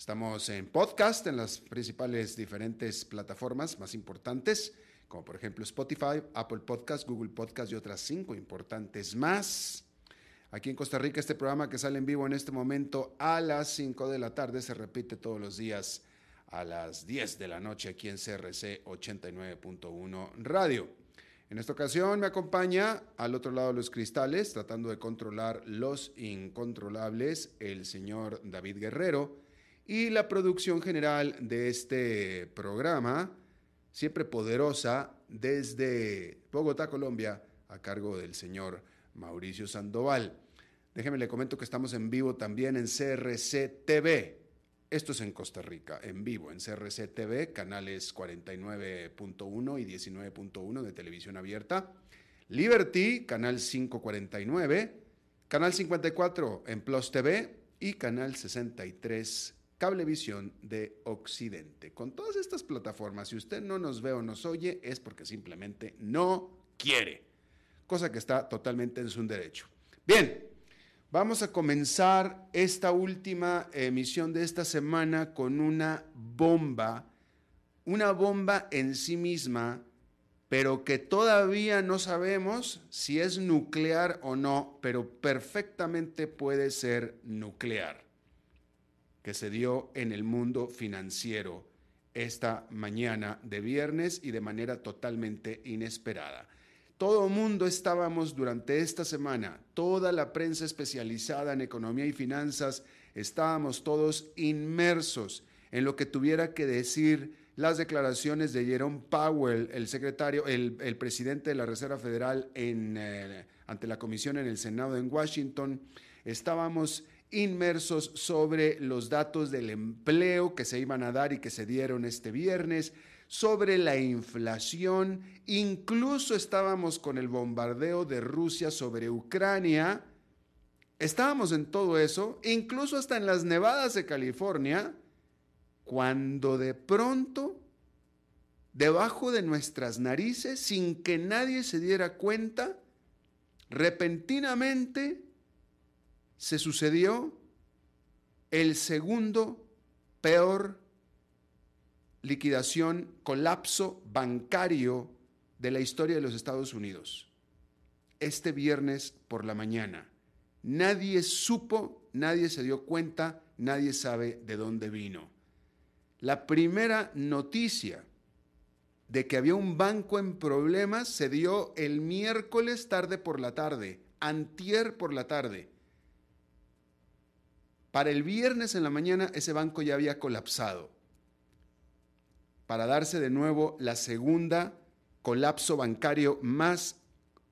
Estamos en podcast en las principales diferentes plataformas más importantes, como por ejemplo Spotify, Apple Podcast, Google Podcast y otras cinco importantes más. Aquí en Costa Rica este programa que sale en vivo en este momento a las 5 de la tarde se repite todos los días a las 10 de la noche aquí en CRC 89.1 Radio. En esta ocasión me acompaña al otro lado de los cristales, tratando de controlar los incontrolables, el señor David Guerrero y la producción general de este programa, siempre poderosa, desde Bogotá, Colombia, a cargo del señor Mauricio Sandoval. Déjeme le comento que estamos en vivo también en CRC TV. Esto es en Costa Rica, en vivo, en CRC TV, canales 49.1 y 19.1 de televisión abierta. Liberty, canal 549, canal 54 en Plus TV y canal 63 Cablevisión de Occidente. Con todas estas plataformas, si usted no nos ve o nos oye, es porque simplemente no quiere, cosa que está totalmente en su derecho. Bien, vamos a comenzar esta última emisión de esta semana con una bomba, una bomba en sí misma, pero que todavía no sabemos si es nuclear o no, pero perfectamente puede ser nuclear que se dio en el mundo financiero esta mañana de viernes y de manera totalmente inesperada. Todo mundo estábamos durante esta semana, toda la prensa especializada en economía y finanzas, estábamos todos inmersos en lo que tuviera que decir las declaraciones de Jerome Powell, el secretario, el, presidente de la Reserva Federal en, eh, ante la comisión en el Senado en Washington. Estábamos inmersos sobre los datos del empleo que se iban a dar y que se dieron este viernes, sobre la inflación, incluso estábamos con el bombardeo de Rusia sobre Ucrania, estábamos en todo eso, incluso hasta en las nevadas de California, cuando de pronto, debajo de nuestras narices, sin que nadie se diera cuenta, repentinamente se sucedió el segundo peor liquidación, colapso bancario de la historia de los Estados Unidos. Este viernes por la mañana. Nadie supo, nadie se dio cuenta, nadie sabe de dónde vino. La primera noticia de que había un banco en problemas se dio el miércoles tarde por la tarde, antier por la tarde. Para el viernes en la mañana ese banco ya había colapsado. Para darse de nuevo la segunda colapso bancario más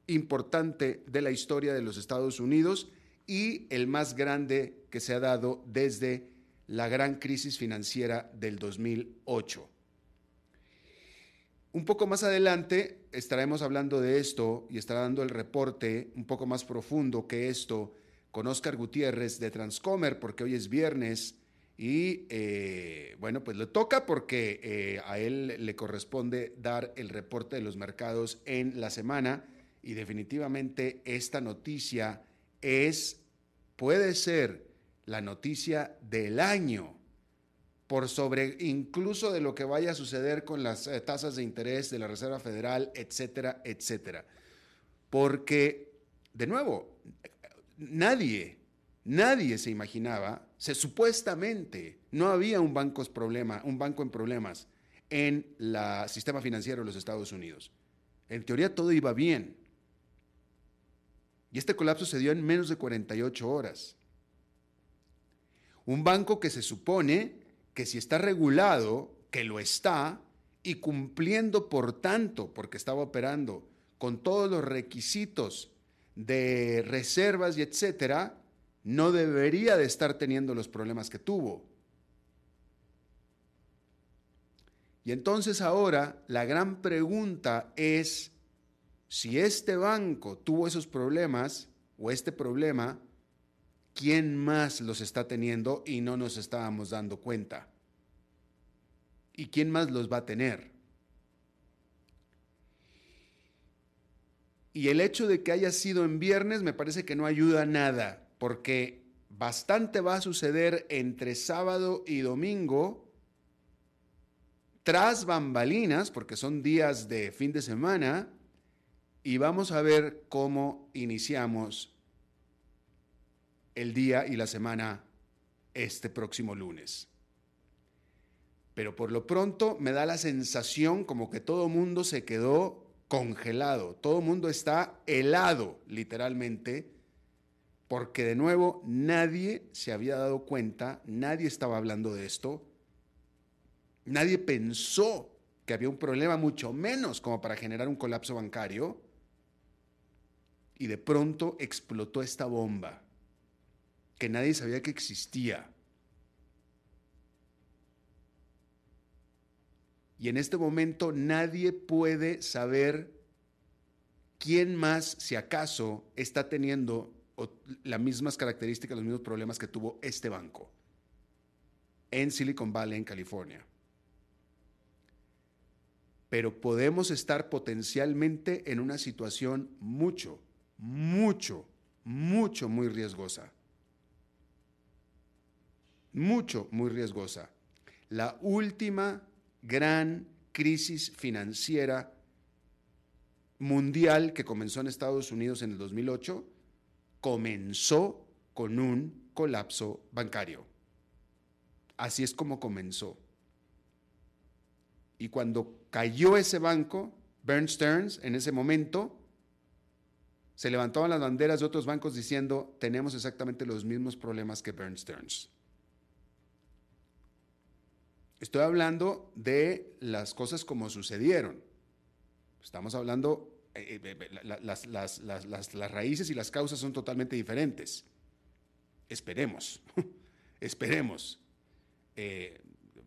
importante de la historia de los Estados Unidos y el más grande que se ha dado desde la gran crisis financiera del 2008. Un poco más adelante estaremos hablando de esto y estará dando el reporte un poco más profundo que esto con Oscar Gutiérrez de Transcomer, porque hoy es viernes y eh, bueno, pues le toca porque eh, a él le corresponde dar el reporte de los mercados en la semana y definitivamente esta noticia es, puede ser la noticia del año por sobre incluso de lo que vaya a suceder con las eh, tasas de interés de la Reserva Federal, etcétera, etcétera. Porque, de nuevo, nadie, nadie se imaginaba, se supuestamente no había un banco, problema, un banco en problemas en el sistema financiero de los Estados Unidos. En teoría todo iba bien. Y este colapso se dio en menos de 48 horas. Un banco que se supone que si está regulado, que lo está, y cumpliendo por tanto, porque estaba operando con todos los requisitos de reservas y etcétera, no debería de estar teniendo los problemas que tuvo. Y entonces ahora la gran pregunta es si este banco tuvo esos problemas o este problema, ¿quién más los está teniendo y no nos estábamos dando cuenta? ¿Y quién más los va a tener? Y el hecho de que haya sido en viernes me parece que no ayuda nada, porque bastante va a suceder entre sábado y domingo, tras bambalinas, porque son días de fin de semana, y vamos a ver cómo iniciamos el día y la semana este próximo lunes. Pero por lo pronto me da la sensación como que todo mundo se quedó congelado, todo mundo está helado literalmente, porque de nuevo nadie se había dado cuenta, nadie estaba hablando de esto, nadie pensó que había un problema, mucho menos como para generar un colapso bancario, y de pronto explotó esta bomba que nadie sabía que existía. Y en este momento nadie puede saber quién más, si acaso, está teniendo las mismas características, los mismos problemas que tuvo este banco en Silicon Valley, en California. Pero podemos estar potencialmente en una situación mucho, mucho, mucho, muy riesgosa. Mucho, muy riesgosa. La última gran crisis financiera mundial que comenzó en Estados Unidos en el 2008 comenzó con un colapso bancario. Así es como comenzó. Y cuando cayó ese banco, Bern Stearns, en ese momento, se levantaban las banderas de otros bancos diciendo, tenemos exactamente los mismos problemas que Bern Stearns. Estoy hablando de las cosas como sucedieron. Estamos hablando, eh, eh, eh, las, raíces y las causas son totalmente diferentes. Esperemos, esperemos.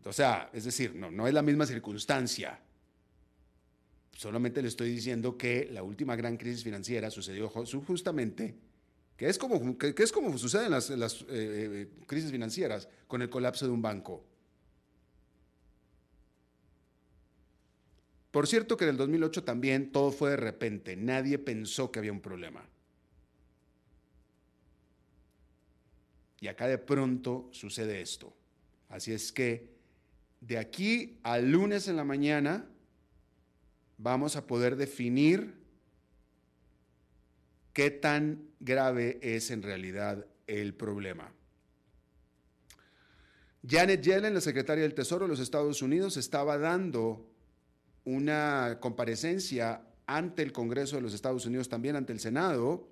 o sea, es decir, no, es la misma circunstancia. Solamente le estoy diciendo que la última gran crisis financiera sucedió justamente, que es como, que, es como sucede en las, crisis financieras, con el colapso de un banco. Por cierto que en el 2008 también todo fue de repente, nadie pensó que había un problema. Y acá de pronto sucede esto. Así es que de aquí al lunes en la mañana vamos a poder definir qué tan grave es en realidad el problema. Janet Yellen, la secretaria del Tesoro de los Estados Unidos, estaba dando una comparecencia ante el Congreso de los Estados Unidos, también ante el Senado,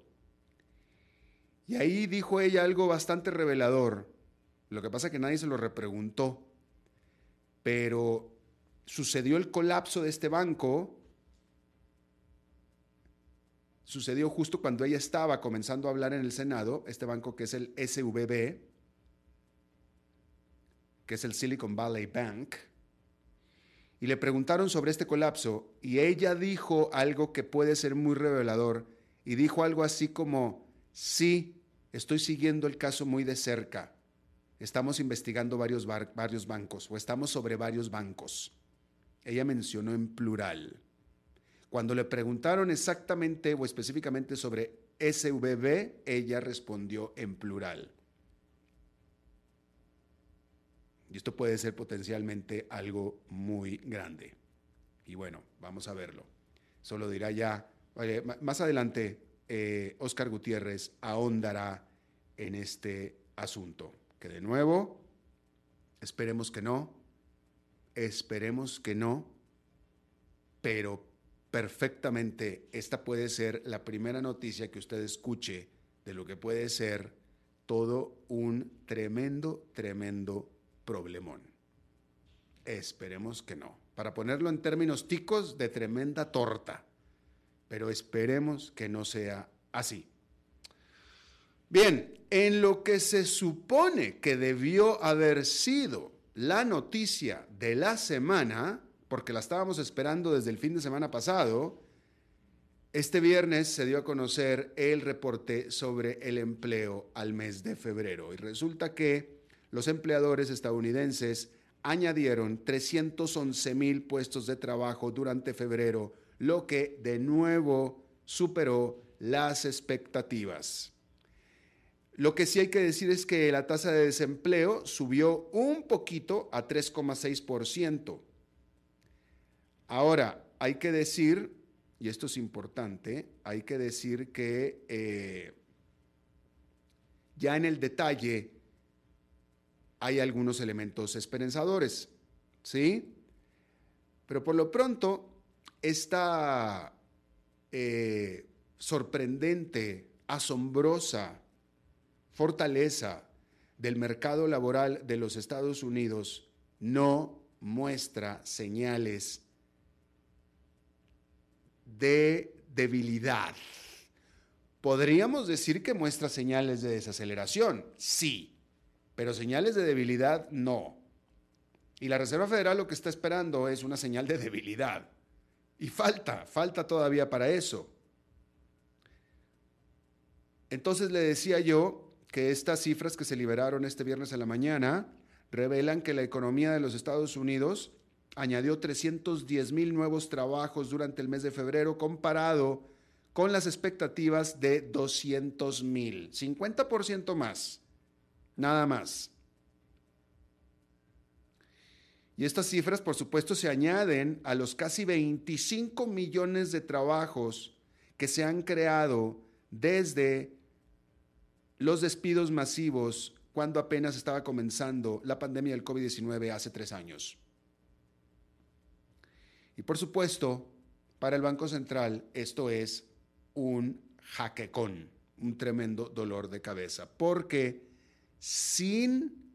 y ahí dijo ella algo bastante revelador. Lo que pasa es que nadie se lo repreguntó, pero sucedió el colapso de este banco, sucedió justo cuando ella estaba comenzando a hablar en el Senado, este banco que es el SVB, que es el Silicon Valley Bank, y le preguntaron sobre este colapso y ella dijo algo que puede ser muy revelador y dijo algo así como, sí, estoy siguiendo el caso muy de cerca, estamos investigando varios, bancos o estamos sobre varios bancos. Ella mencionó en plural. Cuando le preguntaron exactamente o específicamente sobre SVB, ella respondió en plural. Y esto puede ser potencialmente algo muy grande. Y bueno, vamos a verlo. Solo dirá ya, más adelante, Oscar eh, Gutiérrez ahondará en este asunto. Que de nuevo, esperemos que no, esperemos que no, pero perfectamente esta puede ser la primera noticia que usted escuche de lo que puede ser todo un tremendo, tremendo problemón. Esperemos que no. Para ponerlo en términos ticos, de tremenda torta. Pero esperemos que no sea así. Bien, en lo que se supone que debió haber sido la noticia de la semana, porque la estábamos esperando desde el fin de semana pasado, este viernes se dio a conocer el reporte sobre el empleo al mes de febrero y resulta que los empleadores estadounidenses añadieron 311 mil puestos de trabajo durante febrero, lo que de nuevo superó las expectativas. Lo que sí hay que decir es que la tasa de desempleo subió un poquito a 3,6%. Ahora, hay que decir, y esto es importante, hay que decir que eh, ya en el detalle, hay algunos elementos esperanzadores, ¿sí? Pero por lo pronto, esta eh, sorprendente, asombrosa fortaleza del mercado laboral de los Estados Unidos no muestra señales de debilidad. ¿Podríamos decir que muestra señales de desaceleración? Sí, pero señales de debilidad no. Y la Reserva Federal lo que está esperando es una señal de debilidad. Y falta, falta todavía para eso. Entonces le decía yo que estas cifras que se liberaron este viernes a la mañana revelan que la economía de los Estados Unidos añadió 310 mil nuevos trabajos durante el mes de febrero comparado con las expectativas de 200 mil, 50% más. Nada más. Y estas cifras, por supuesto, se añaden a los casi 25 millones de trabajos que se han creado desde los despidos masivos cuando apenas estaba comenzando la pandemia del COVID-19 hace tres años. Y por supuesto, para el Banco Central esto es un jaquecón, un tremendo dolor de cabeza, porque sin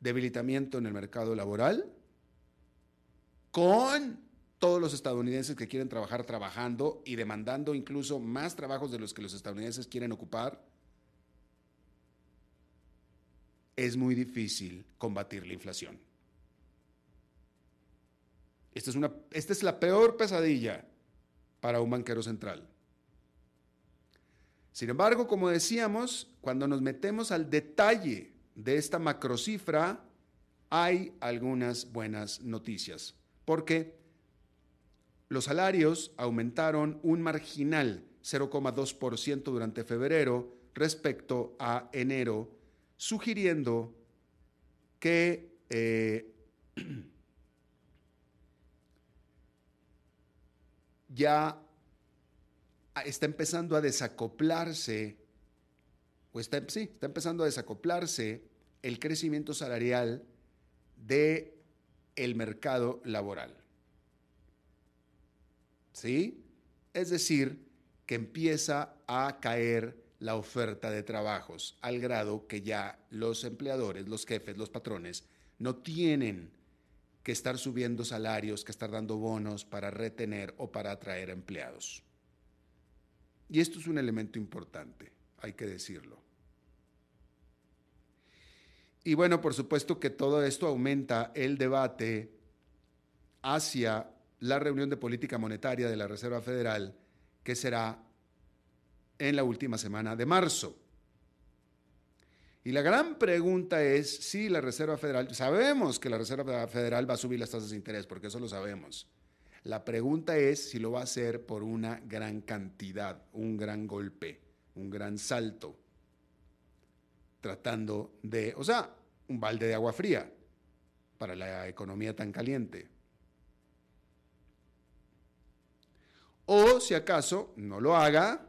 debilitamiento en el mercado laboral, con todos los estadounidenses que quieren trabajar trabajando y demandando incluso más trabajos de los que los estadounidenses quieren ocupar, es muy difícil combatir la inflación. Esta es, una, esta es la peor pesadilla para un banquero central. Sin embargo, como decíamos, cuando nos metemos al detalle de esta macrocifra, hay algunas buenas noticias, porque los salarios aumentaron un marginal 0,2% durante febrero respecto a enero, sugiriendo que eh, ya está empezando a desacoplarse, o está, sí, está empezando a desacoplarse el crecimiento salarial de el mercado laboral. ¿Sí? Es decir, que empieza a caer la oferta de trabajos al grado que ya los empleadores, los jefes, los patrones no tienen que estar subiendo salarios, que estar dando bonos para retener o para atraer empleados. Y esto es un elemento importante, hay que decirlo. Y bueno, por supuesto que todo esto aumenta el debate hacia la reunión de política monetaria de la Reserva Federal, que será en la última semana de marzo. Y la gran pregunta es si la Reserva Federal, sabemos que la Reserva Federal va a subir las tasas de interés, porque eso lo sabemos. La pregunta es si lo va a hacer por una gran cantidad, un gran golpe, un gran salto, tratando de, o sea, un balde de agua fría para la economía tan caliente. O si acaso no lo haga,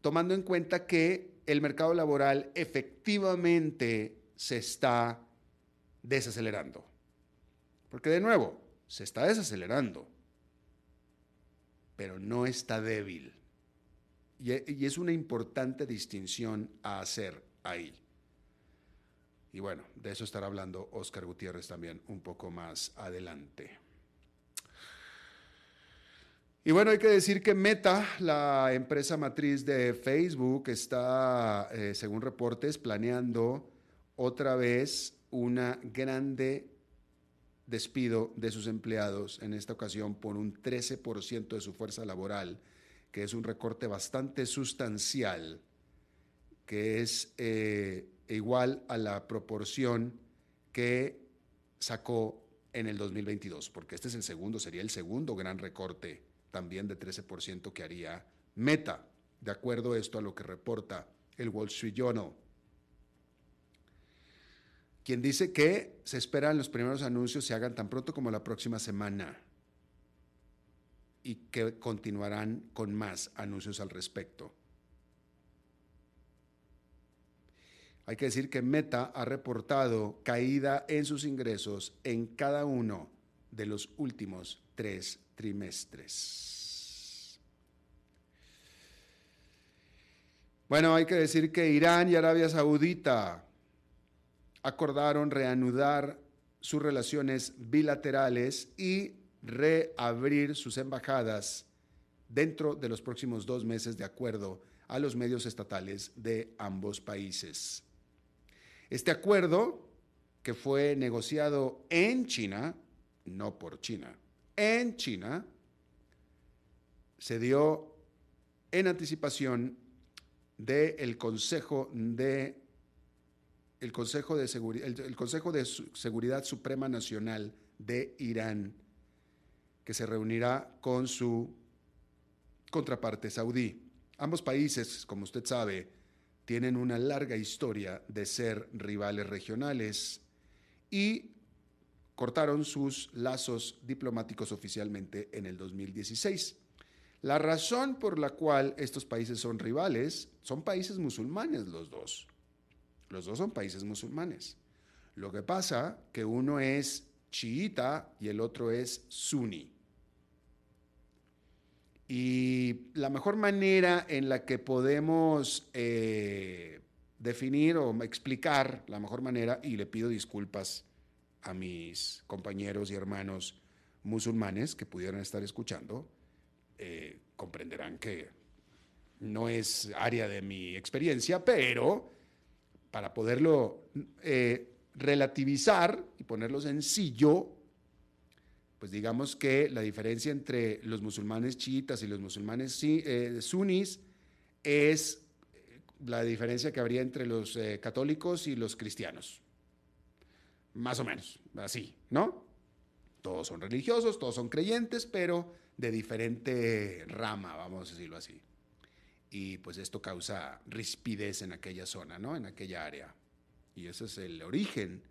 tomando en cuenta que el mercado laboral efectivamente se está desacelerando. Porque de nuevo, se está desacelerando, pero no está débil. Y, es una importante distinción a hacer ahí. Y bueno, de eso estará hablando Oscar Gutiérrez también un poco más adelante. Y bueno, hay que decir que Meta, la empresa matriz de Facebook, está, eh, según reportes, planeando otra vez una grande despido de sus empleados, en esta ocasión por un 13% de su fuerza laboral, que es un recorte bastante sustancial, que es eh, igual a la proporción que sacó en el 2022, porque este es el segundo, sería el segundo gran recorte también de 13% que haría Meta, de acuerdo a esto a lo que reporta el Wall Street Journal. Quien dice que se esperan los primeros anuncios se hagan tan pronto como la próxima semana y que continuarán con más anuncios al respecto. Hay que decir que Meta ha reportado caída en sus ingresos en cada uno de los últimos tres trimestres. Bueno, hay que decir que Irán y Arabia Saudita acordaron reanudar sus relaciones bilaterales y reabrir sus embajadas dentro de los próximos dos meses de acuerdo a los medios estatales de ambos países. Este acuerdo, que fue negociado en China, no por China, en China se dio en anticipación del Consejo de el Consejo de, el Consejo de Seguridad Suprema Nacional de Irán, que se reunirá con su contraparte saudí. Ambos países, como usted sabe, tienen una larga historia de ser rivales regionales y cortaron sus lazos diplomáticos oficialmente en el 2016. La razón por la cual estos países son rivales son países musulmanes los dos. Los dos son países musulmanes. Lo que pasa que uno es chiita y el otro es suní. Y la mejor manera en la que podemos eh, definir o explicar la mejor manera, y le pido disculpas a mis compañeros y hermanos musulmanes que pudieran estar escuchando, eh, comprenderán que no es área de mi experiencia, pero para poderlo eh, relativizar y ponerlo sencillo, pues digamos que la diferencia entre los musulmanes chiitas y los musulmanes eh, sunis es la diferencia que habría entre los católicos y los cristianos. Más o menos, así, ¿no? Todos son religiosos, todos son creyentes, pero de diferente rama, vamos a decirlo así. Y pues esto causa rispidez en aquella zona, ¿no? En aquella área. Y ese es el origen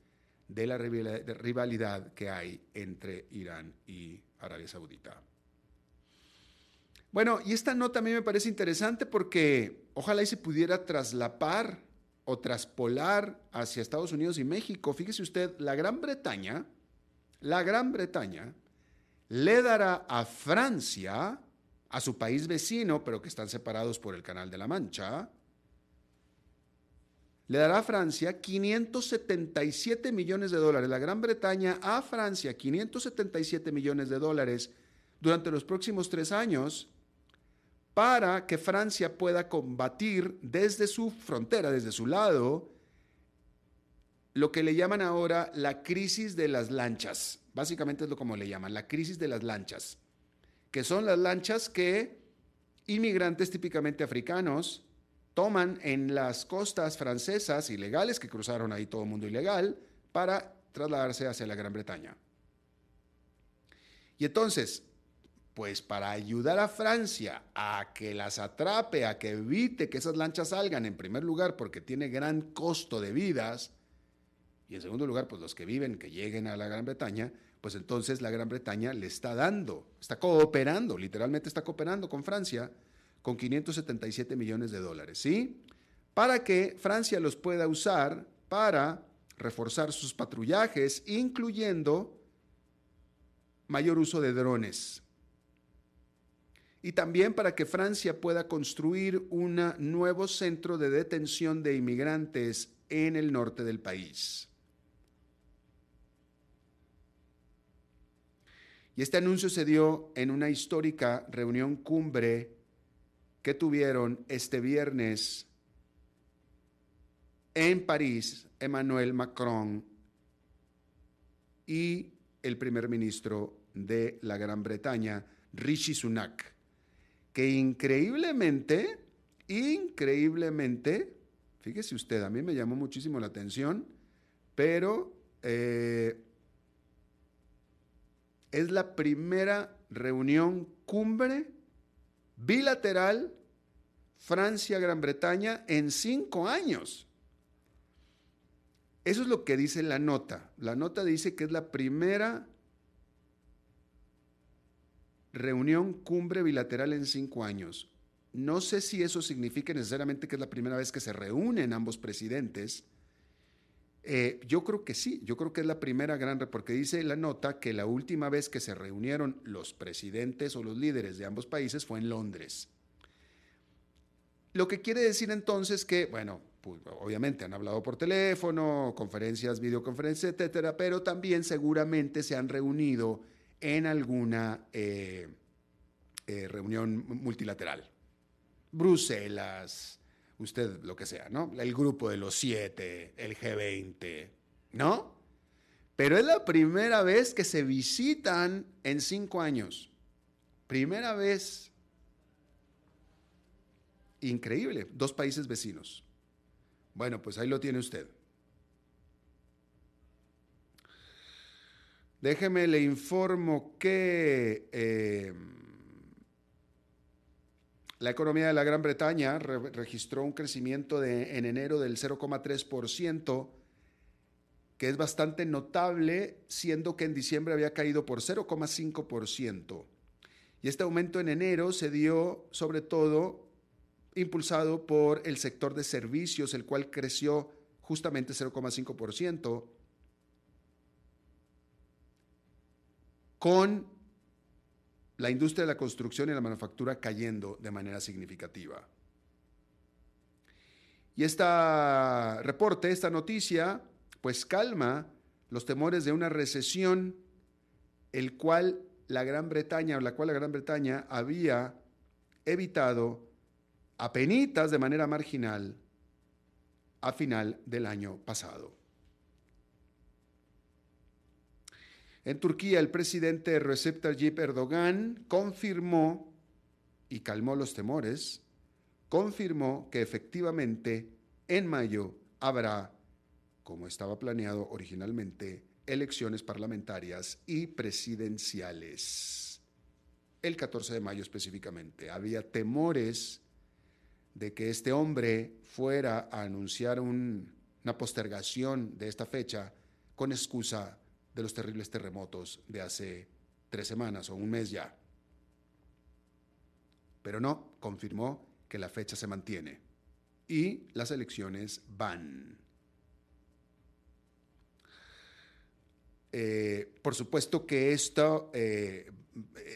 de la rivalidad que hay entre Irán y Arabia Saudita. Bueno, y esta nota a mí me parece interesante porque ojalá y se pudiera traslapar o traspolar hacia Estados Unidos y México, fíjese usted, la Gran Bretaña, la Gran Bretaña le dará a Francia, a su país vecino, pero que están separados por el Canal de la Mancha, le dará a Francia 577 millones de dólares. La Gran Bretaña a Francia 577 millones de dólares durante los próximos tres años para que Francia pueda combatir desde su frontera, desde su lado, lo que le llaman ahora la crisis de las lanchas. Básicamente es lo como le llaman, la crisis de las lanchas, que son las lanchas que inmigrantes típicamente africanos toman en las costas francesas ilegales, que cruzaron ahí todo el mundo ilegal, para trasladarse hacia la Gran Bretaña. Y entonces, pues para ayudar a Francia a que las atrape, a que evite que esas lanchas salgan, en primer lugar, porque tiene gran costo de vidas, y en segundo lugar, pues los que viven, que lleguen a la Gran Bretaña, pues entonces la Gran Bretaña le está dando, está cooperando, literalmente está cooperando con Francia con 577 millones de dólares, ¿sí? Para que Francia los pueda usar para reforzar sus patrullajes, incluyendo mayor uso de drones. Y también para que Francia pueda construir un nuevo centro de detención de inmigrantes en el norte del país. Y este anuncio se dio en una histórica reunión cumbre que tuvieron este viernes en París Emmanuel Macron y el primer ministro de la Gran Bretaña, Rishi Sunak, que increíblemente, increíblemente, fíjese usted, a mí me llamó muchísimo la atención, pero eh, es la primera reunión cumbre bilateral Francia-Gran Bretaña en cinco años. Eso es lo que dice la nota. La nota dice que es la primera reunión cumbre bilateral en cinco años. No sé si eso significa necesariamente que es la primera vez que se reúnen ambos presidentes. Eh, yo creo que sí, yo creo que es la primera gran, porque dice la nota que la última vez que se reunieron los presidentes o los líderes de ambos países fue en Londres. Lo que quiere decir entonces que, bueno, pues, obviamente han hablado por teléfono, conferencias, videoconferencias, etcétera, pero también seguramente se han reunido en alguna eh, eh, reunión multilateral. Bruselas, usted lo que sea, ¿no? El grupo de los siete, el G20, ¿no? Pero es la primera vez que se visitan en cinco años. Primera vez Increíble, dos países vecinos. Bueno, pues ahí lo tiene usted. Déjeme le informo que eh, la economía de la Gran Bretaña registró un crecimiento en enero del 0,3%, que es bastante notable, siendo que en diciembre había caído por 0,5%. Y este aumento en enero se dio sobre todo impulsado por el sector de servicios, el cual creció justamente 0,5%, con la industria de la construcción y la manufactura cayendo de manera significativa. Y este reporte, esta noticia, pues calma los temores de una recesión, el cual la Gran Bretaña, o la cual la Gran Bretaña había evitado apenitas de manera marginal a final del año pasado. En Turquía, el presidente Recep Tayyip Erdogan confirmó y calmó los temores, confirmó que efectivamente en mayo habrá, como estaba planeado originalmente, elecciones parlamentarias y presidenciales. El 14 de mayo específicamente. Había temores de que este hombre fuera a anunciar una postergación de esta fecha con excusa de los terribles terremotos de hace tres semanas o un mes ya. Pero no, confirmó que la fecha se mantiene y las elecciones van. Eh, por supuesto que esto eh,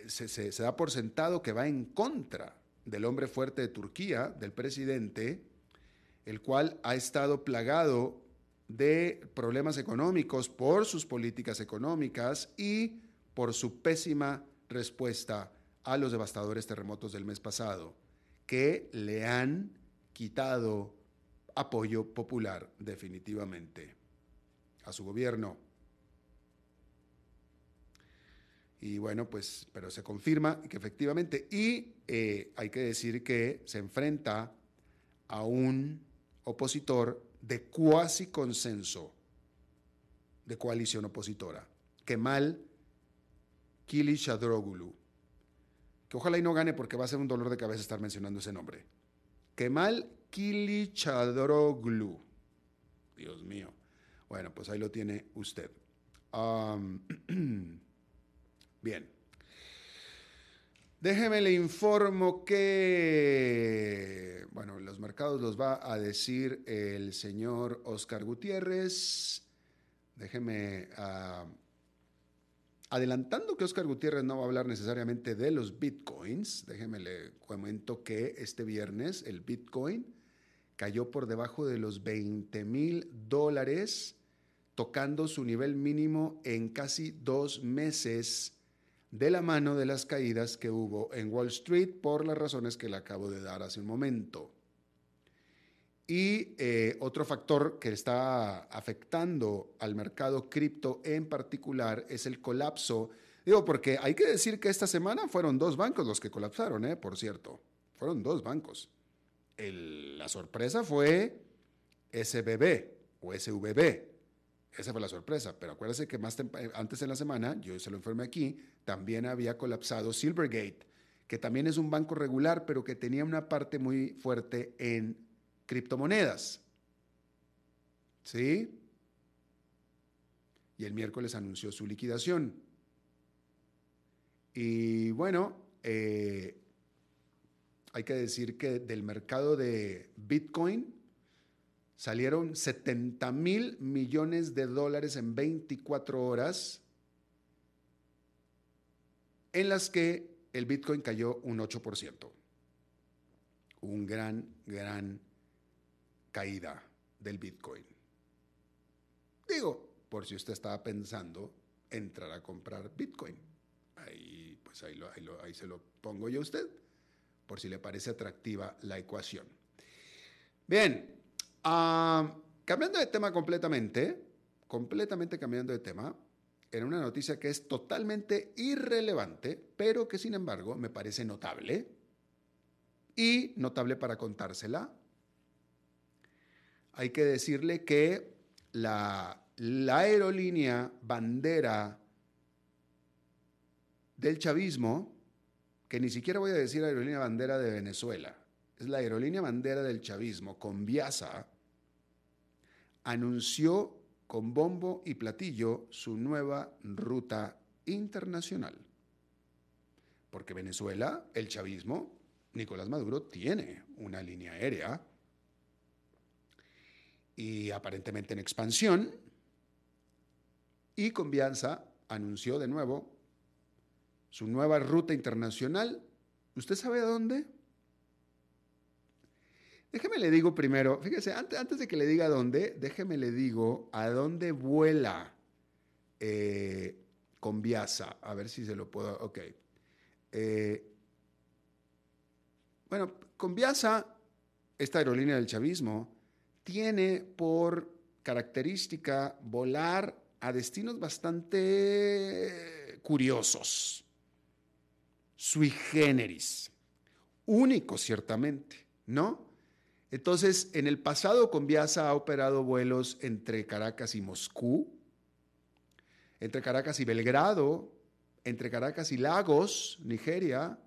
se, se da por sentado que va en contra del hombre fuerte de Turquía, del presidente, el cual ha estado plagado de problemas económicos por sus políticas económicas y por su pésima respuesta a los devastadores terremotos del mes pasado, que le han quitado apoyo popular definitivamente. a su gobierno. Y bueno, pues, pero se confirma que efectivamente, y eh, hay que decir que se enfrenta a un opositor de cuasi consenso, de coalición opositora, Kemal Kılıçdaroğlu, que ojalá y no gane porque va a ser un dolor de cabeza estar mencionando ese nombre. Kemal Kılıçdaroğlu. Dios mío. Bueno, pues ahí lo tiene usted. bien. Déjeme le informo que, bueno, los mercados los va a decir el señor Oscar Gutiérrez. Déjeme, ah, adelantando que Oscar Gutiérrez no va a hablar necesariamente de los bitcoins, déjeme le comento que este viernes el bitcoin cayó por debajo de los 20 mil dólares, tocando su nivel mínimo en casi dos meses de la mano de las caídas que hubo en Wall Street por las razones que le acabo de dar hace un momento. Y eh, otro factor que está afectando al mercado cripto en particular es el colapso. Digo, porque hay que decir que esta semana fueron dos bancos los que colapsaron, ¿eh? por cierto. Fueron dos bancos. la sorpresa fue SBB o SVB. Esa fue la sorpresa. Pero acuérdese que más eh, antes en la semana, yo se lo informé aquí, también había colapsado Silvergate, que también es un banco regular, pero que tenía una parte muy fuerte en criptomonedas. ¿Sí? Y el miércoles anunció su liquidación. Y bueno, eh, hay que decir que del mercado de Bitcoin salieron 70 mil millones de dólares en 24 horas, en las que el Bitcoin cayó un 8%. Un gran, gran caída del Bitcoin. Digo, por si usted estaba pensando entrar a comprar Bitcoin. Ahí, pues ahí, ahí, se lo pongo yo a usted, por si le parece atractiva la ecuación. Bien, ah, cambiando de tema completamente, completamente cambiando de tema, en una noticia que es totalmente irrelevante, pero que sin embargo me parece notable y notable para contársela hay que decirle que la, aerolínea bandera del chavismo, que ni siquiera voy a decir aerolínea bandera de Venezuela, es la aerolínea bandera del chavismo, Conviasa, anunció con bombo y platillo su nueva ruta internacional. Porque Venezuela, el chavismo, Nicolás Maduro tiene una línea aérea y aparentemente en expansión. Y Convianza anunció de nuevo su nueva ruta internacional. ¿Usted sabe a dónde? Déjeme le digo primero, fíjese, antes, de que le diga dónde, déjeme le digo a dónde vuela eh, Conviasa. A ver si se lo puedo. Ok. Eh, bueno, Conviasa, esta aerolínea del chavismo, tiene por característica volar a destinos bastante curiosos, sui generis, únicos ciertamente, ¿no? Entonces, en el pasado Conviasa ha operado vuelos entre Caracas y Moscú, entre Caracas y Belgrado, entre Caracas y Lagos, Nigeria,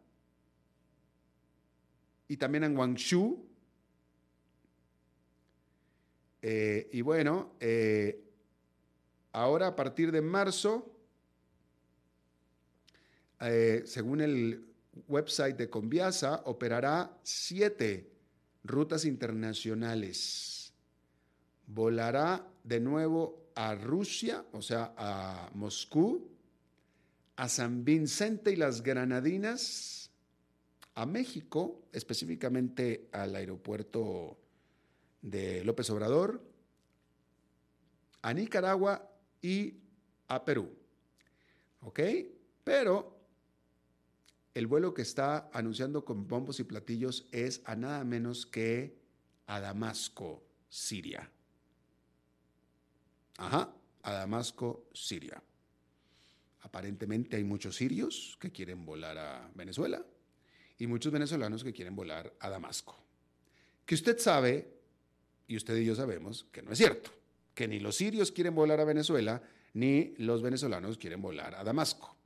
y también en Guangzhou, eh, y bueno, eh, ahora a partir de marzo, eh, según el website de Conviasa, operará siete rutas internacionales. Volará de nuevo a Rusia, o sea, a Moscú, a San Vicente y las Granadinas, a México, específicamente al aeropuerto de López Obrador, a Nicaragua y a Perú. ¿Ok? Pero el vuelo que está anunciando con bombos y platillos es a nada menos que a Damasco, Siria. Ajá. a Damasco, Siria. Aparentemente hay muchos sirios que quieren volar a Venezuela y muchos venezolanos que quieren volar a Damasco. Que usted sabe, y usted y yo sabemos, que no es cierto, que ni los sirios quieren volar a Venezuela, ni los venezolanos quieren volar a Damasco.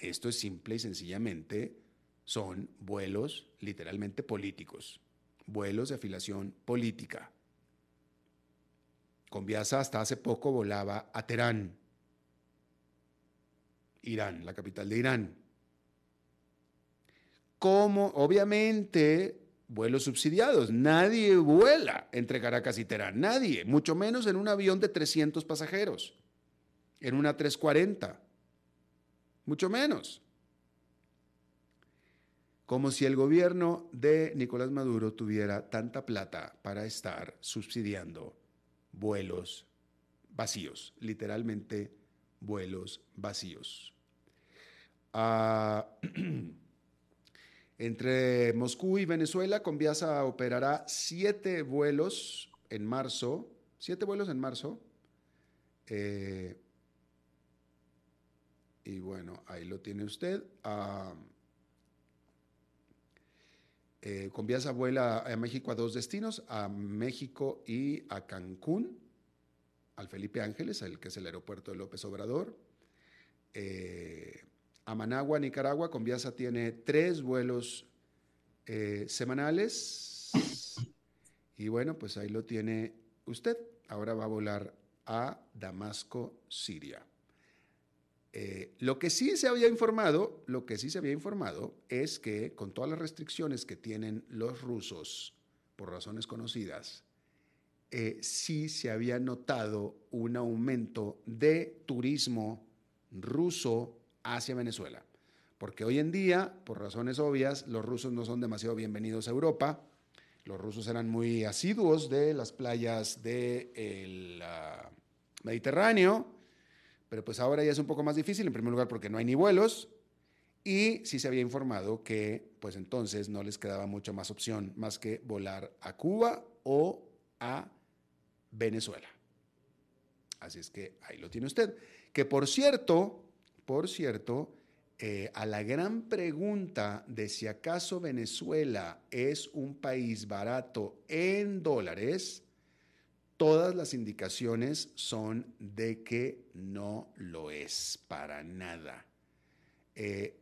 Esto es simple y sencillamente son vuelos literalmente políticos, vuelos de afiliación política. Conviasa hasta hace poco volaba a Teherán, Irán, la capital de Irán. Como, obviamente, vuelos subsidiados. Nadie vuela entre Caracas y Teherán, nadie, mucho menos en un avión de 300 pasajeros, en una 340, mucho menos. Como si el gobierno de Nicolás Maduro tuviera tanta plata para estar subsidiando vuelos vacíos, literalmente vuelos vacíos. Ah, entre Moscú y Venezuela, Conviasa operará siete vuelos en marzo, siete vuelos en marzo. Eh, y bueno, ahí lo tiene usted. Ah, eh, Conviasa vuela a México a dos destinos, a México y a Cancún, al Felipe Ángeles, el que es el aeropuerto de López Obrador. Eh, a Managua, Nicaragua, Conviasa tiene tres vuelos eh, semanales. Y bueno, pues ahí lo tiene usted. Ahora va a volar a Damasco, Siria. Eh, lo que sí se había informado, lo que sí se había informado es que con todas las restricciones que tienen los rusos, por razones conocidas, eh, sí se había notado un aumento de turismo ruso hacia Venezuela. Porque hoy en día, por razones obvias, los rusos no son demasiado bienvenidos a Europa. Los rusos eran muy asiduos de las playas del ah, Mediterráneo pero pues ahora ya es un poco más difícil, en primer lugar porque no hay ni vuelos y sí se había informado que pues entonces no les quedaba mucha más opción más que volar a Cuba o a Venezuela. Así es que ahí lo tiene usted. Que por cierto, por cierto, eh, a la gran pregunta de si acaso Venezuela es un país barato en dólares, todas las indicaciones son de que no lo es para nada. Eh,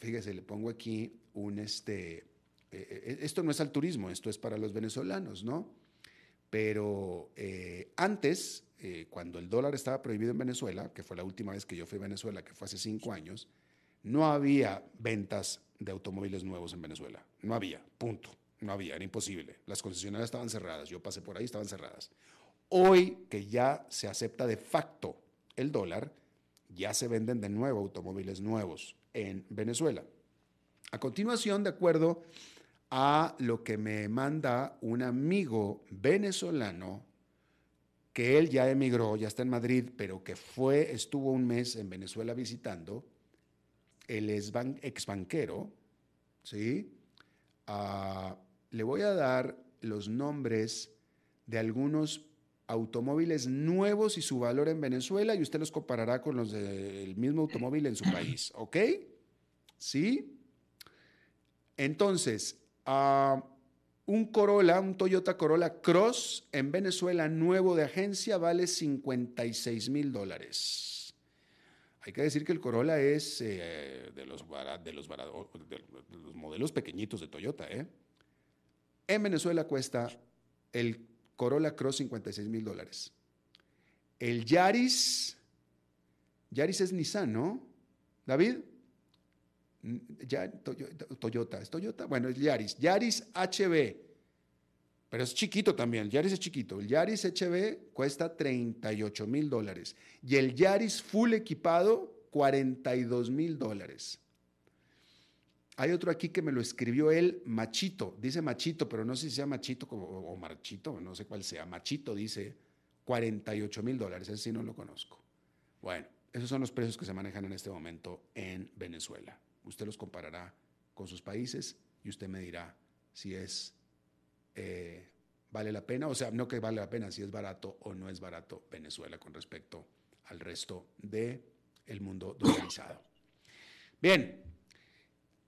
fíjese, le pongo aquí un este. Eh, eh, esto no es al turismo, esto es para los venezolanos, ¿no? Pero antes, cuando el dólar estaba prohibido en Venezuela, que fue la última vez que yo fui a Venezuela, que fue hace cinco años, no había ventas de automóviles nuevos en Venezuela. No había, punto. No había, era imposible. Las concesionarias estaban cerradas. Yo pasé por ahí, estaban cerradas. Hoy que ya se acepta de facto el dólar, ya se venden de nuevo automóviles nuevos en Venezuela. A continuación, de acuerdo a lo que me manda un amigo venezolano, que él ya emigró, ya está en Madrid, pero que fue, estuvo un mes en Venezuela visitando, él es ex banquero, ¿sí? Ah, le voy a dar los nombres de algunos automóviles nuevos y su valor en Venezuela y usted los comparará con los del mismo automóvil en su país, ¿ok? ¿Sí? Entonces, ah, un Corolla, un Toyota Corolla Cross en Venezuela nuevo de agencia vale 56 mil dólares. Hay que decir que el Corolla es eh, de, los de, los de los modelos pequeñitos de Toyota, ¿eh? En Venezuela cuesta el Corolla Cross 56 mil dólares. El Yaris, Yaris es Nissan, ¿no? David, mm, ya, Toyota, ¿es Toyota? Bueno, es Yaris. Yaris HB, pero es chiquito también, el Yaris es chiquito. El Yaris HB cuesta 38 mil dólares y el Yaris full equipado 42 mil dólares. Hay otro aquí que me lo escribió él, Machito. Dice Machito, pero no sé si sea Machito o, Marchito, no sé cuál sea. Machito dice 48 mil dólares. Ese sí no lo conozco. Bueno, esos son los precios que se manejan en este momento en Venezuela. Usted los comparará con sus países y usted me dirá si es eh, vale la pena, o sea, no que vale la pena, si es barato o no es barato Venezuela con respecto al resto del el mundo dolarizado. Bien,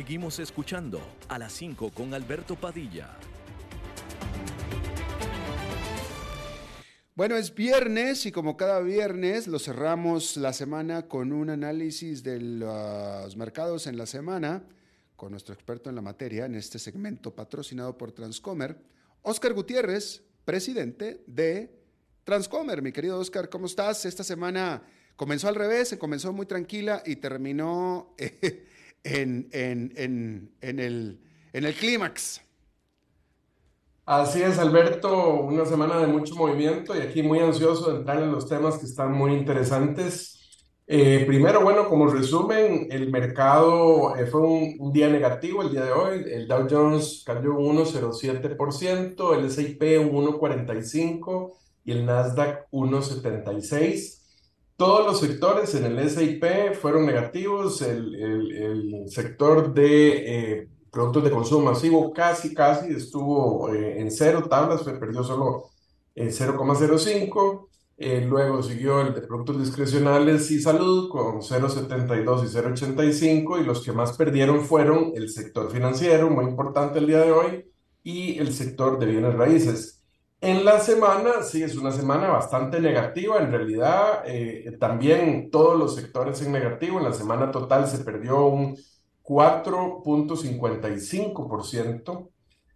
Seguimos escuchando a las 5 con Alberto Padilla. Bueno, es viernes y como cada viernes lo cerramos la semana con un análisis de los mercados en la semana con nuestro experto en la materia en este segmento patrocinado por Transcomer, Oscar Gutiérrez, presidente de Transcomer. Mi querido Oscar, ¿cómo estás? Esta semana comenzó al revés, se comenzó muy tranquila y terminó en, en, el, en el clímax. Así es, Alberto, una semana de mucho movimiento y aquí muy ansioso de entrar en los temas que están muy interesantes. Eh, primero, bueno, como resumen, el mercado eh, fue un, día negativo el día de hoy. El Dow Jones cayó 1,07%, el S&P 1,45% y el Nasdaq 1,76%. Todos los sectores en el S&P fueron negativos. El, sector de eh, productos de consumo masivo casi, casi estuvo eh, en cero tablas, perdió solo en 0,05. Eh, luego siguió el de productos discrecionales y salud con 0,72 y 0,85 y los que más perdieron fueron el sector financiero, muy importante el día de hoy, y el sector de bienes raíces. En la semana, sí, es una semana bastante negativa, en realidad eh, también todos los sectores en negativo, en la semana total se perdió un 4.55%.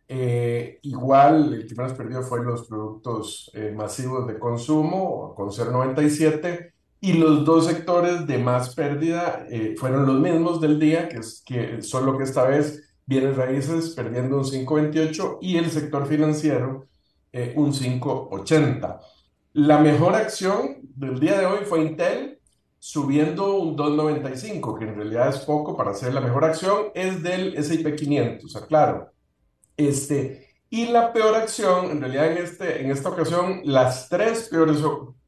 Eh, igual, el que más perdió fue los productos eh, masivos de consumo, con 0.97%, y los dos sectores de más pérdida eh, fueron los mismos del día, que, es, que solo que esta vez bienes raíces perdiendo un 5.28% y el sector financiero un 5.80%. La mejor acción del día de hoy fue Intel, subiendo un 2.95, que en realidad es poco para hacer la mejor acción, es del S&P 500, claro. Este, y la peor acción, en realidad en, este, en esta ocasión, las tres peores,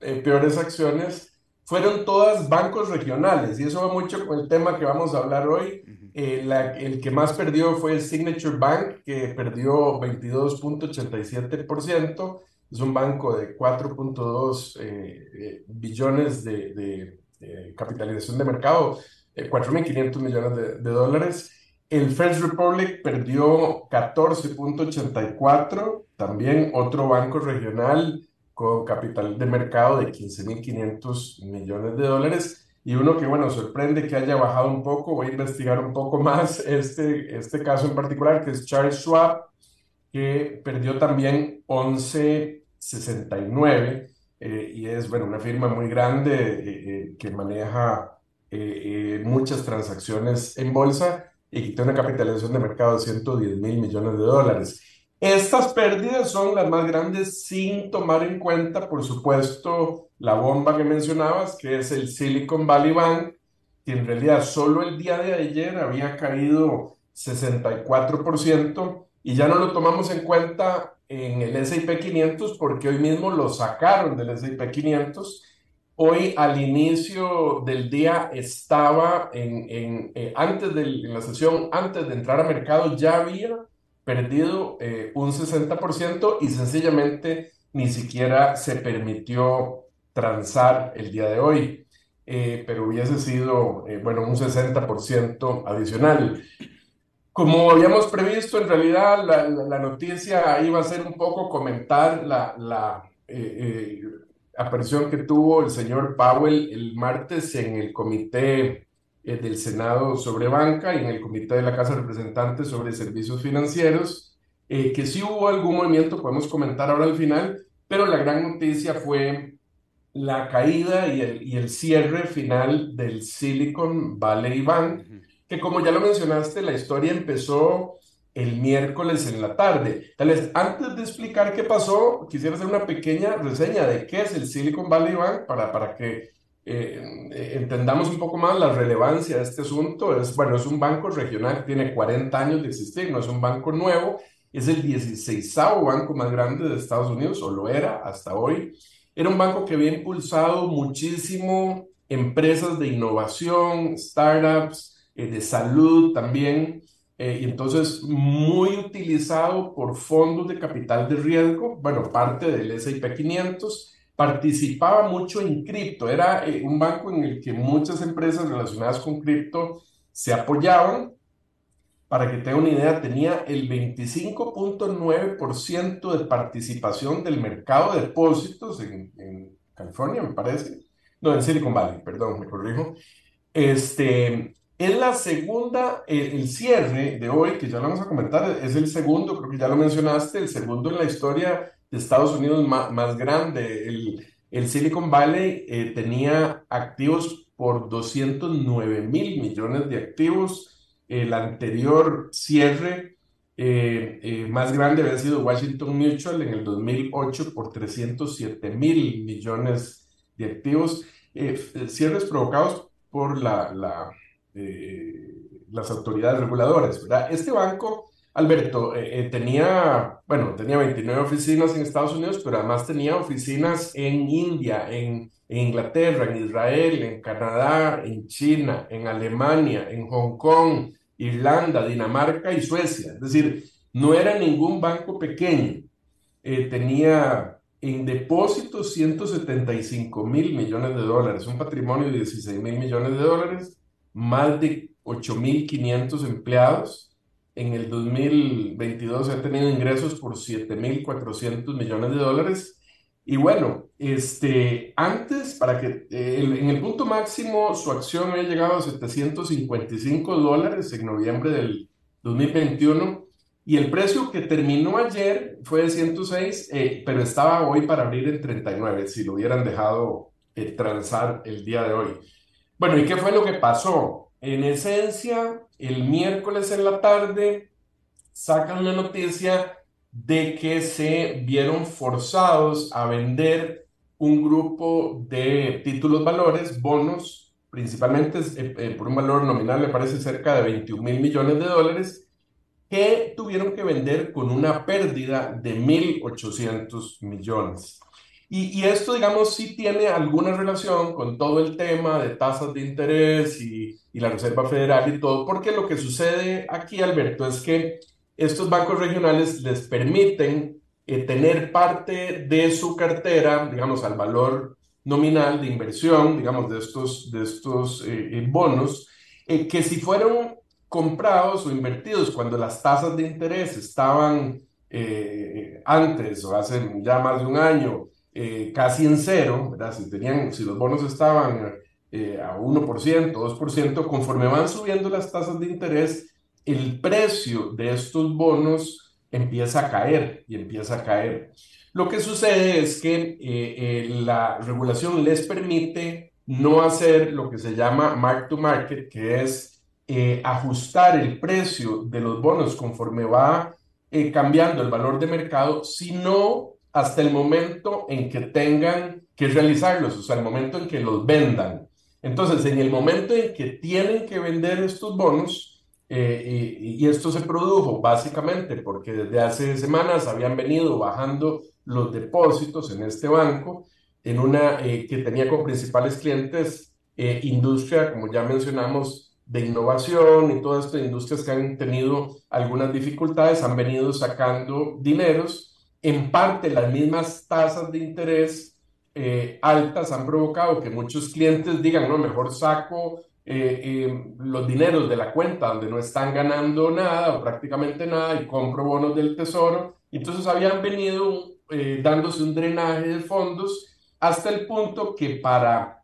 eh, peores acciones fueron todas bancos regionales, y eso va mucho con el tema que vamos a hablar hoy. Eh, el que más perdió fue Signature Bank, que perdió 22.87%, es un banco de 4.2 eh, billones de eh, capitalización de mercado, 4.500 eh, millones de, dólares. El First Republic perdió 14.84, también otro banco regional con capital de mercado de 15.500 millones de dólares. Y uno que, bueno, sorprende que haya bajado un poco, voy a investigar un poco más este, este caso en particular, que es Charles Schwab, que perdió también 11.69 eh, y es bueno, una firma muy grande eh, eh, que maneja muchas transacciones en bolsa y que tiene una capitalización de mercado de 110 mil millones de dólares. Estas pérdidas son las más grandes sin tomar en cuenta, por supuesto, la bomba que mencionabas, que es el Silicon Valley Bank, que en realidad solo el día de ayer había caído 64% y ya no lo tomamos en cuenta en el S&P 500 porque hoy mismo lo sacaron del S&P 500. Hoy al inicio del día estaba en, en eh, antes de la sesión, antes de entrar a mercado, ya había perdido eh, un 60% y sencillamente ni siquiera se permitió transar el día de hoy. Eh, pero hubiese sido, bueno, un 60% adicional. Como habíamos previsto, en realidad la, la, noticia iba a ser un poco comentar la, la, eh, eh, aparición que tuvo el señor Powell el martes en el comité eh, del Senado sobre banca y en el comité de la Casa de Representantes sobre servicios financieros, eh, que sí hubo algún movimiento, podemos comentar ahora al final, pero la gran noticia fue la caída y el, y el cierre final del Silicon Valley Bank, que como ya lo mencionaste, la historia empezó el miércoles en la tarde. Tal vez antes de explicar qué pasó, quisiera hacer una pequeña reseña de qué es el Silicon Valley Bank para, para que eh, entendamos un poco más la relevancia de este asunto. Es, bueno, es un banco regional que tiene 40 años de existir, no es un banco nuevo, es el 16 banco más grande de Estados Unidos, o lo era hasta hoy. Era un banco que había impulsado muchísimo empresas de innovación, startups, eh, de salud también. Eh, y entonces muy utilizado por fondos de capital de riesgo, bueno, parte del S&P 500, participaba mucho en cripto, era eh, un banco en el que muchas empresas relacionadas con cripto se apoyaban. Para que tenga una idea, tenía el 25.9% de participación del mercado de depósitos en, California, me parece. No, en Silicon Valley, perdón, me corrijo. Este, es la segunda, el cierre de hoy, que ya lo vamos a comentar, es el segundo, creo que ya lo mencionaste, el segundo en la historia de Estados Unidos más, grande. El, el, Silicon Valley eh, tenía activos por 209 mil millones de activos. El anterior cierre eh, eh, más grande había sido Washington Mutual en el 2008 por 307 mil millones de activos. cierres provocados por la, la eh, las autoridades reguladoras, ¿verdad? Este banco, Alberto, eh, eh, tenía, bueno, tenía 29 oficinas en Estados Unidos, pero además tenía oficinas en India, en, Inglaterra, en Israel, en Canadá, en China, en Alemania, en Hong Kong, Irlanda, Dinamarca y Suecia. Es decir, no era ningún banco pequeño. tenía en depósitos 175 mil millones de dólares, un patrimonio de 16 mil millones de dólares más de 8.500 empleados. En el 2022 ha tenido ingresos por 7.400 millones de dólares. Y bueno, este, antes, para que eh, en el punto máximo su acción había llegado a 755 dólares en noviembre del 2021 y el precio que terminó ayer fue de 106, eh, pero estaba hoy para abrir en 39, si lo hubieran dejado eh, transar el día de hoy. Bueno, ¿y qué fue lo que pasó? En esencia, el miércoles en la tarde sacan una noticia de que se vieron forzados a vender un grupo de títulos valores, bonos, principalmente eh, eh, por un valor nominal, me parece cerca de 21 mil millones de dólares, que tuvieron que vender con una pérdida de 1.800 millones. Y, esto, digamos, sí tiene alguna relación con todo el tema de tasas de interés y, la Reserva Federal y todo, porque lo que sucede aquí, Alberto, es que estos bancos regionales les permiten eh, tener parte de su cartera, digamos, al valor nominal de inversión, digamos, de estos, de estos eh, eh, bonos, que si fueron comprados o invertidos cuando las tasas de interés estaban antes o hace ya más de un año, eh, casi en cero, ¿verdad? Si, tenían, si los bonos estaban eh, a 1%, 2%, conforme van subiendo las tasas de interés, el precio de estos bonos empieza a caer y empieza a caer. Lo que sucede es que eh, la regulación les permite no hacer lo que se llama mark to market, que es ajustar el precio de los bonos conforme va cambiando el valor de mercado, sino hasta el momento en que tengan que realizarlos, o sea, el momento en que los vendan. Entonces, en el momento en que tienen que vender estos bonos, eh, y, esto se produjo básicamente porque desde hace semanas habían venido bajando los depósitos en este banco, en una eh, que tenía como principales clientes eh, industria, como ya mencionamos, de innovación y todas estas industrias que han tenido algunas dificultades, han venido sacando dineros. En parte, las mismas tasas de interés altas han provocado que muchos clientes digan, no, mejor saco eh, eh, los dineros de la cuenta donde no están ganando nada o prácticamente nada y compro bonos del tesoro. Entonces habían venido dándose un drenaje de fondos hasta el punto que para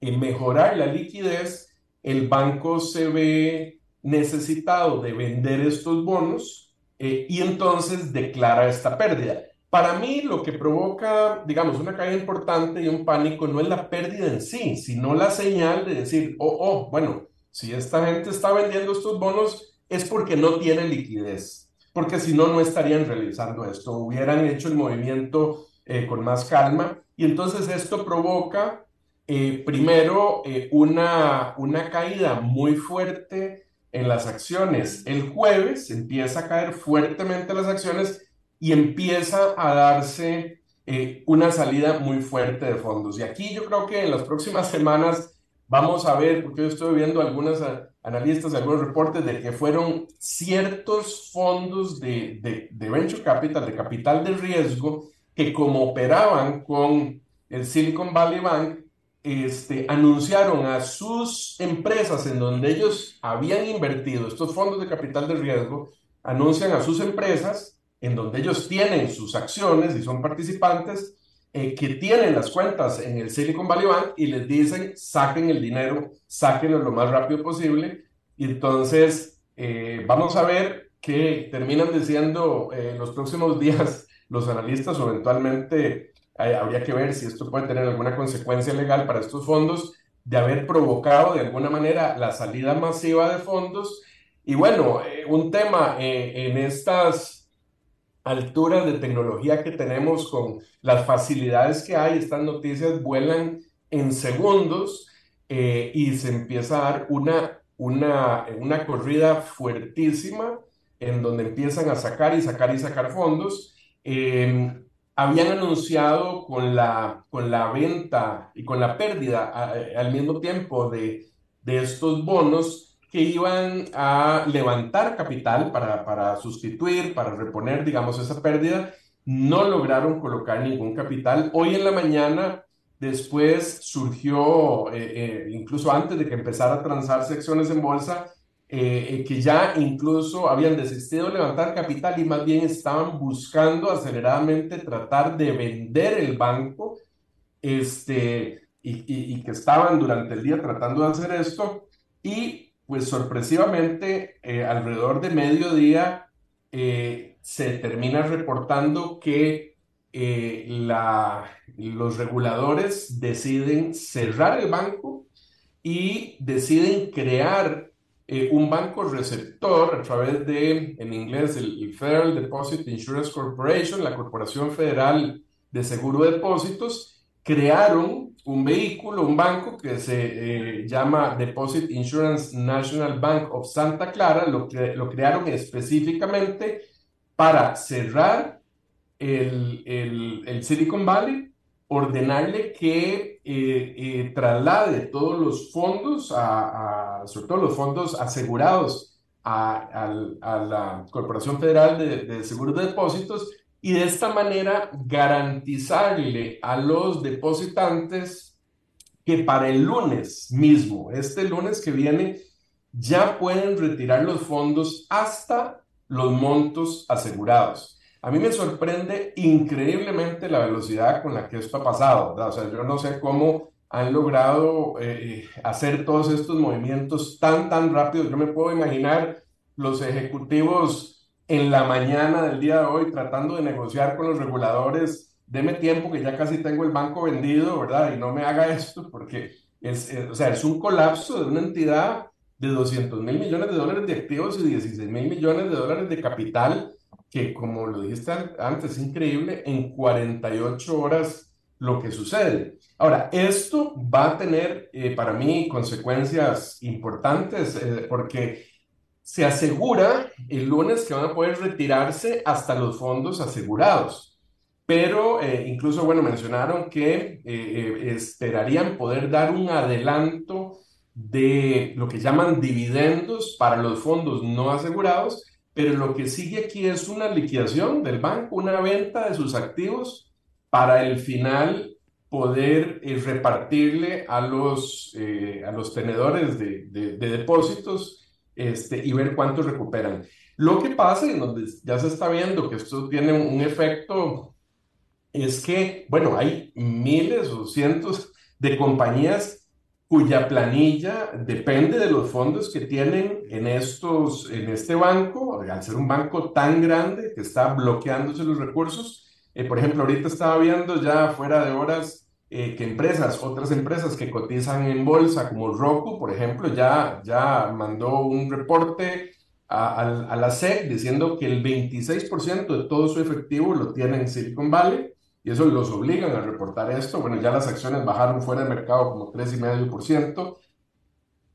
eh, mejorar la liquidez, el banco se ve necesitado de vender estos bonos eh, y entonces declara esta pérdida. Para mí lo que provoca, digamos, una caída importante y un pánico no es la pérdida en sí, sino la señal de decir, oh, oh, bueno, si esta gente está vendiendo estos bonos es porque no tiene liquidez, porque si no, no estarían realizando esto, hubieran hecho el movimiento eh, con más calma y entonces esto provoca eh, primero eh, una, una caída muy fuerte en las acciones. El jueves empieza a caer fuertemente las acciones y empieza a darse eh, una salida muy fuerte de fondos. Y aquí yo creo que en las próximas semanas vamos a ver, porque yo estoy viendo algunos analistas, algunos reportes de que fueron ciertos fondos de, de, de venture capital, de capital de riesgo, que como operaban con el Silicon Valley Bank, este, anunciaron a sus empresas en donde ellos habían invertido estos fondos de capital de riesgo, anuncian a sus empresas en donde ellos tienen sus acciones y son participantes, eh, que tienen las cuentas en el Silicon Valley Bank y les dicen, saquen el dinero, sáquenlo lo más rápido posible. Y entonces, eh, vamos a ver qué terminan diciendo en eh, los próximos días los analistas o eventualmente habría que ver si esto puede tener alguna consecuencia legal para estos fondos de haber provocado de alguna manera la salida masiva de fondos. Y bueno, un tema en estas alturas de tecnología que tenemos, con las facilidades que hay, estas noticias vuelan en segundos eh, y se empieza a dar una, una, una corrida fuertísima en donde empiezan a sacar y sacar y sacar fondos. Em, habían anunciado con la, con la venta y con la pérdida al mismo tiempo de, de estos bonos que iban a levantar capital para, para sustituir, para reponer, digamos, esa pérdida. No lograron colocar ningún capital. Hoy en la mañana, después surgió, eh, eh, incluso antes de que empezara a transarse acciones en bolsa, eh, que ya incluso habían desistido de levantar capital y más bien estaban buscando aceleradamente tratar de vender el banco, este, y, y que estaban durante el día tratando de hacer esto. Y pues sorpresivamente eh, alrededor de mediodía eh, se termina reportando que eh, los reguladores deciden cerrar el banco y deciden crear un banco receptor a través de, en inglés, el Federal Deposit Insurance Corporation, la Corporación Federal de Seguro de Depósitos, crearon un vehículo, un banco que se eh, llama Deposit Insurance National Bank of Santa Clara, lo, lo crearon específicamente para cerrar el, el, Silicon Valley, ordenarle que eh, eh, traslade todos los fondos, a, sobre todo los fondos asegurados a, la Corporación Federal de, de Seguros de Depósitos, y de esta manera garantizarle a los depositantes que para el lunes mismo, este lunes que viene, ya pueden retirar los fondos hasta los montos asegurados. A mí me sorprende increíblemente la velocidad con la que esto ha pasado, O sea, yo no sé cómo han logrado eh, hacer todos estos movimientos tan, tan rápidos. Yo me puedo imaginar los ejecutivos en la mañana del día de hoy tratando de negociar con los reguladores, deme tiempo que ya casi tengo el banco vendido, ¿verdad? Y no me haga esto porque es, o sea, es un colapso de una entidad de 200 mil millones de dólares de activos y 16 mil millones de dólares de capital, que como lo dijiste antes, es increíble, en 48 horas lo que sucede. Ahora, esto va a tener eh, para mí consecuencias importantes eh, porque se asegura el lunes que van a poder retirarse hasta los fondos asegurados. Pero eh, incluso, bueno, mencionaron que eh, eh, esperarían poder dar un adelanto de lo que llaman dividendos para los fondos no asegurados, pero lo que sigue aquí es una liquidación del banco, una venta de sus activos para el final poder repartirle a los, a los tenedores de, de, de depósitos este, y ver cuántos recuperan. Lo que pasa, y donde ya se está viendo que esto tiene un, efecto es que, bueno, hay miles o cientos de compañías cuya planilla depende de los fondos que tienen en, estos, en este banco, al ser un banco tan grande que está bloqueándose los recursos. Eh, por ejemplo, ahorita estaba viendo ya fuera de horas eh, que empresas, otras empresas que cotizan en bolsa, como Roku, por ejemplo, ya, ya mandó un reporte a, a la SEC diciendo que el 26% de todo su efectivo lo tiene en Silicon Valley y eso los obligan a reportar esto. Bueno, ya las acciones bajaron fuera de mercado como 3,5%.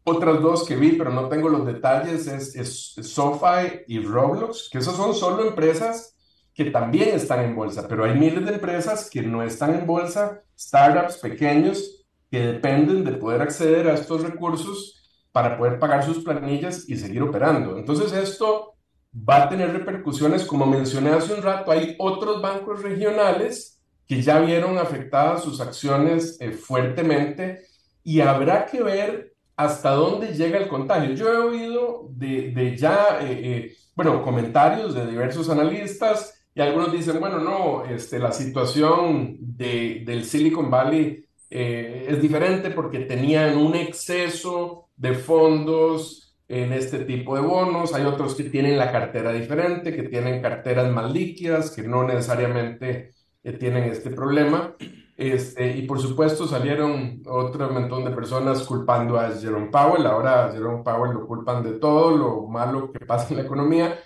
Otras dos que vi, pero no tengo los detalles, es, es, SoFi y Roblox, que esas son solo empresas que también están en bolsa, pero hay miles de empresas que no están en bolsa, startups pequeños que dependen de poder acceder a estos recursos para poder pagar sus planillas y seguir operando. Entonces esto va a tener repercusiones, como mencioné hace un rato, hay otros bancos regionales que ya vieron afectadas sus acciones eh, fuertemente y habrá que ver hasta dónde llega el contagio. Yo he oído de, de ya, eh, eh, bueno, comentarios de diversos analistas y algunos dicen, bueno, no, este, la situación de, del Silicon Valley es diferente porque tenían un exceso de fondos en este tipo de bonos, hay otros que tienen la cartera diferente, que tienen carteras más líquidas, que no necesariamente tienen este problema. Este, y por supuesto salieron otro montón de personas culpando a Jerome Powell. Ahora a Jerome Powell lo culpan de todo lo malo que pasa en la economía.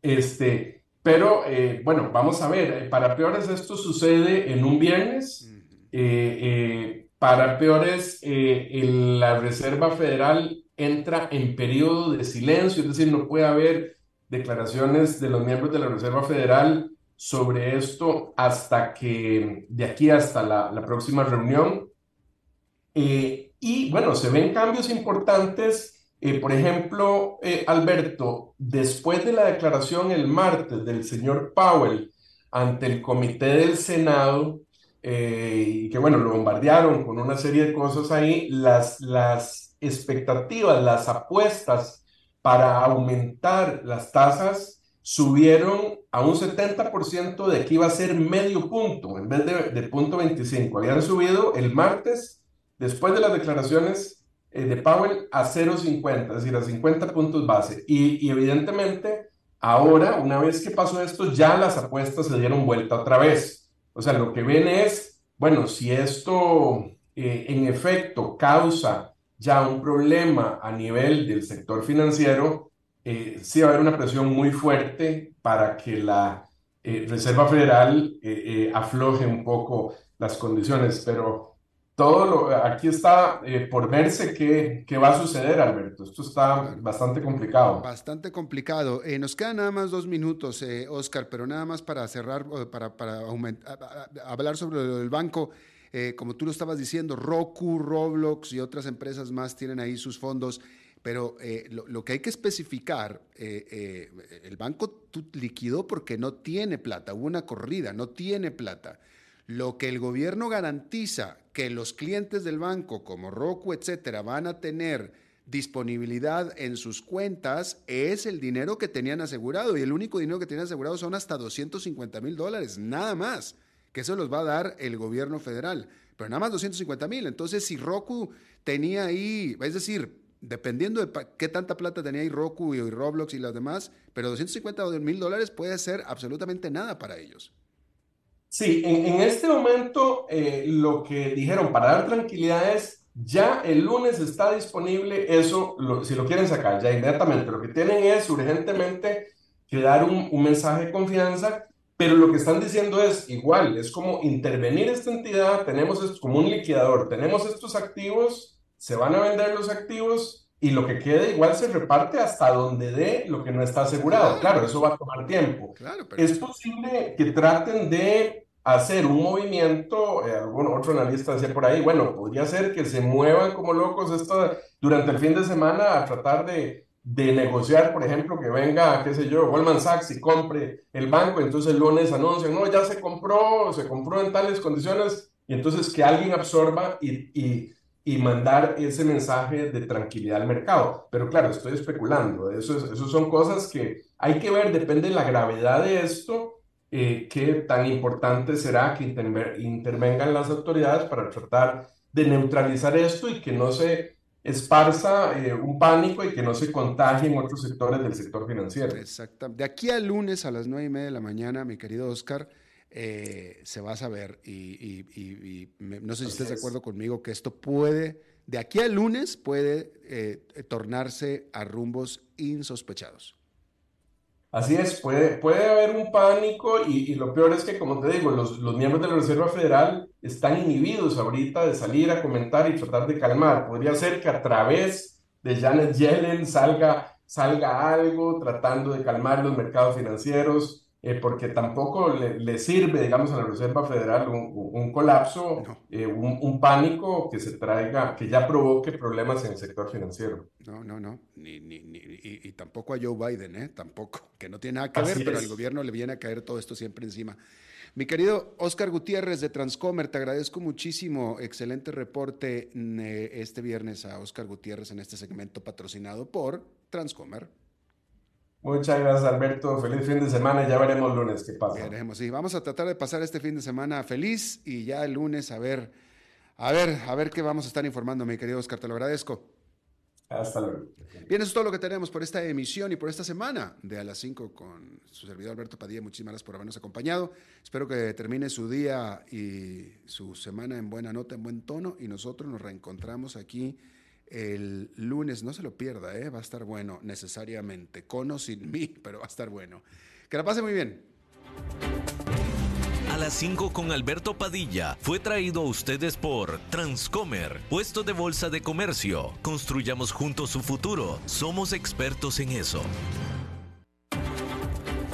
Este, pero eh, bueno, vamos a ver. Eh, para peores esto sucede en un viernes. Eh, para peores, la Reserva Federal entra en periodo de silencio, es decir, no puede haber declaraciones de los miembros de la Reserva Federal sobre esto hasta que, de aquí hasta la, próxima reunión. Eh, y bueno, se ven cambios importantes. Eh, por ejemplo, eh, Alberto, después de la declaración el martes del señor Powell ante el comité del Senado, y que bueno, lo bombardearon con una serie de cosas ahí, las, las expectativas, las apuestas para aumentar las tasas subieron a un 70% de que iba a ser medio punto en vez de, punto 25. Habían subido el martes, después de las declaraciones eh, de Powell, a 0,50, es decir, a 50 puntos base. Y, evidentemente, ahora, una vez que pasó esto, ya las apuestas se dieron vuelta otra vez. O sea, lo que ven es, bueno, si esto eh, en efecto causa ya un problema a nivel del sector financiero, eh, sí va a haber una presión muy fuerte para que la eh, Reserva Federal eh, afloje un poco las condiciones, pero todo lo, aquí está por verse qué, qué, va a suceder, Alberto. Esto está bastante complicado. Bastante complicado. nos quedan nada más dos minutos, Oscar, pero nada más para cerrar, para, para hablar sobre lo del banco. como tú lo estabas diciendo, Roku, Roblox y otras empresas más tienen ahí sus fondos. Pero eh, lo, que hay que especificar, eh, eh, el banco liquidó porque no tiene plata, hubo una corrida, no tiene plata. Lo que el gobierno garantiza que los clientes del banco, como Roku, etcétera, van a tener disponibilidad en sus cuentas es el dinero que tenían asegurado. Y el único dinero que tenían asegurado son hasta 250 mil dólares, nada más, que eso los va a dar el gobierno federal. Pero nada más 250 mil. Entonces, si Roku tenía ahí, es decir, dependiendo de qué tanta plata tenía ahí Roku y Roblox y los demás, pero 250 mil dólares puede ser absolutamente nada para ellos. Sí, en, este momento eh, lo que dijeron para dar tranquilidad es, ya el lunes está disponible eso, si lo quieren sacar ya inmediatamente, lo que tienen es urgentemente que dar un, un mensaje de confianza, pero lo que están diciendo es igual, es como intervenir esta entidad, tenemos esto como un liquidador, tenemos estos activos se van a vender los activos y lo que quede igual se reparte hasta donde dé lo que no está asegurado. Claro, eso va a tomar tiempo. Es posible que traten de hacer un movimiento, eh, algún otro analista decía por ahí, bueno, podría ser que se muevan como locos esto, durante el fin de semana a tratar de, de negociar, por ejemplo, que venga, qué sé yo, Goldman Sachs y compre el banco, entonces el lunes anuncian, no, ya se compró, se compró en tales condiciones, y entonces que alguien absorba y, y y mandar ese mensaje de tranquilidad al mercado. Pero claro, estoy especulando. Eso, eso son cosas que hay que ver, depende de la gravedad de esto. Eh, qué tan importante será que intervengan las autoridades para tratar de neutralizar esto y que no se esparza eh, un pánico y que no se contagie en otros sectores del sector financiero. Exactamente. De aquí al lunes a las nueve y media de la mañana, mi querido Oscar, eh, se va a saber y, no sé si estés de acuerdo conmigo que esto puede, de aquí al lunes puede eh, tornarse a rumbos insospechados. Así es, puede, puede haber un pánico y, lo peor es que, como te digo, los, los, miembros de la Reserva Federal están inhibidos ahorita de salir a comentar y tratar de calmar. Podría ser que a través de Janet Yellen salga, salga algo tratando de calmar los mercados financieros, eh, porque tampoco le, sirve, digamos, a la Reserva Federal un, colapso, eh, un, pánico que se traiga, que ya provoque problemas en el sector financiero. No, no, no, ni, ni, ni y, tampoco a Joe Biden, ¿eh? Tampoco, que no tiene nada que ver, pero al gobierno le viene a caer todo esto siempre encima. Mi querido Oscar Gutiérrez de Transcomer, te agradezco muchísimo. Excelente reporte eh, este viernes a Oscar Gutiérrez en este segmento patrocinado por Transcomer. Muchas gracias, Alberto. Feliz fin de semana. Ya veremos lunes qué pasa. Veremos, sí. Vamos a tratar de pasar este fin de semana feliz y ya el lunes a ver, a ver, a ver qué vamos a estar informando, mi querido Oscar. Te lo agradezco. Hasta luego. Bien, eso es todo lo que tenemos por esta emisión y por esta semana de A las 5 con su servidor Alberto Padilla. Muchísimas gracias por habernos acompañado. Espero que termine su día y su semana en buena nota, en buen tono y nosotros nos reencontramos aquí el lunes. No se lo pierda, ¿eh? va a estar bueno necesariamente, con o sin mí, pero va a estar bueno. Que la pase muy bien. A las 5 con Alberto Padilla fue traído a ustedes por Transcomer, puesto de bolsa de comercio. Construyamos juntos su futuro. Somos expertos en eso.